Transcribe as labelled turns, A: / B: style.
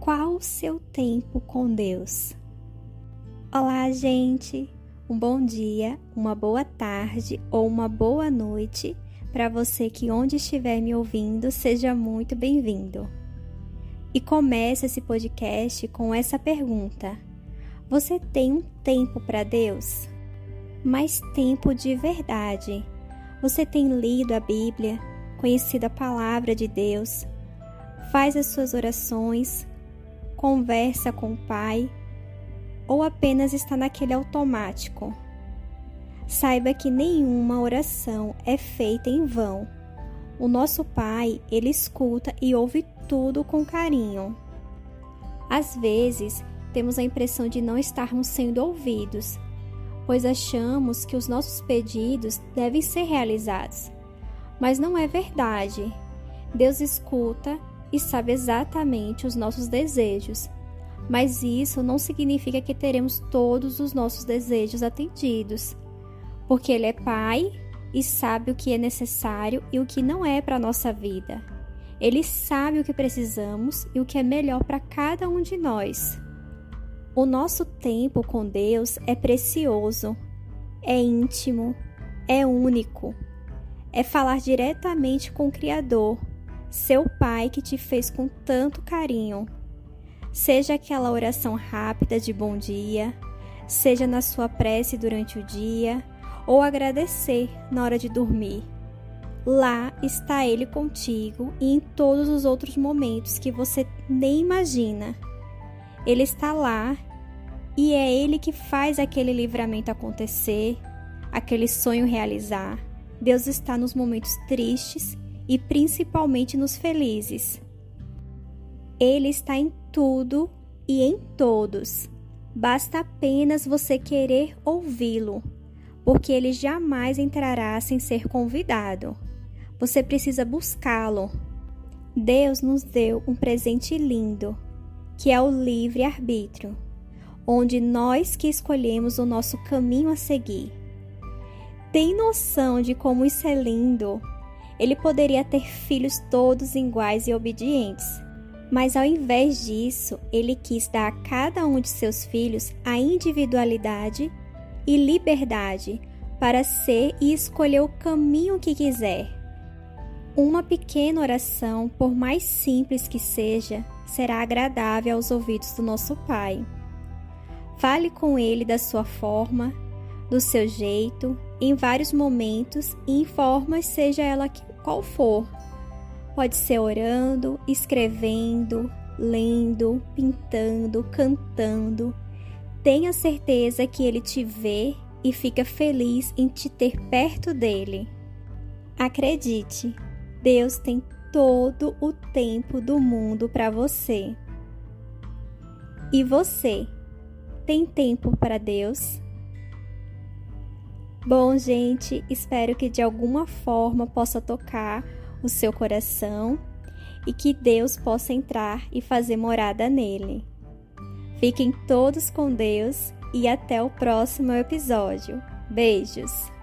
A: Qual o seu tempo com Deus? Olá, gente! Um bom dia, uma boa tarde ou uma boa noite para você que, onde estiver me ouvindo, seja muito bem-vindo. E comece esse podcast com essa pergunta: Você tem um tempo para Deus? Mas tempo de verdade. Você tem lido a Bíblia, conhecido a palavra de Deus, faz as suas orações, conversa com o Pai ou apenas está naquele automático? Saiba que nenhuma oração é feita em vão. O nosso Pai, ele escuta e ouve tudo com carinho. Às vezes, temos a impressão de não estarmos sendo ouvidos, pois achamos que os nossos pedidos devem ser realizados. Mas não é verdade. Deus escuta e sabe exatamente os nossos desejos, mas isso não significa que teremos todos os nossos desejos atendidos, porque Ele é Pai e sabe o que é necessário e o que não é para a nossa vida. Ele sabe o que precisamos e o que é melhor para cada um de nós. O nosso tempo com Deus é precioso, é íntimo, é único. É falar diretamente com o Criador, seu Pai que te fez com tanto carinho. Seja aquela oração rápida de bom dia, seja na sua prece durante o dia, ou agradecer na hora de dormir. Lá está Ele contigo e em todos os outros momentos que você nem imagina. Ele está lá e é Ele que faz aquele livramento acontecer, aquele sonho realizar. Deus está nos momentos tristes e principalmente nos felizes. Ele está em tudo e em todos. Basta apenas você querer ouvi-lo, porque ele jamais entrará sem ser convidado. Você precisa buscá-lo. Deus nos deu um presente lindo, que é o livre-arbítrio, onde nós que escolhemos o nosso caminho a seguir. Tem noção de como isso é lindo? Ele poderia ter filhos todos iguais e obedientes, mas ao invés disso, ele quis dar a cada um de seus filhos a individualidade e liberdade para ser e escolher o caminho que quiser. Uma pequena oração, por mais simples que seja, será agradável aos ouvidos do nosso Pai. Fale com Ele da sua forma, do seu jeito, em vários momentos e em formas, seja ela qual for. Pode ser orando, escrevendo, lendo, pintando, cantando. Tenha certeza que Ele te vê e fica feliz em te ter perto dele. Acredite, Deus tem todo o tempo do mundo para você. E você tem tempo para Deus? Bom, gente, espero que de alguma forma possa tocar o seu coração e que Deus possa entrar e fazer morada nele. Fiquem todos com Deus e até o próximo episódio. Beijos!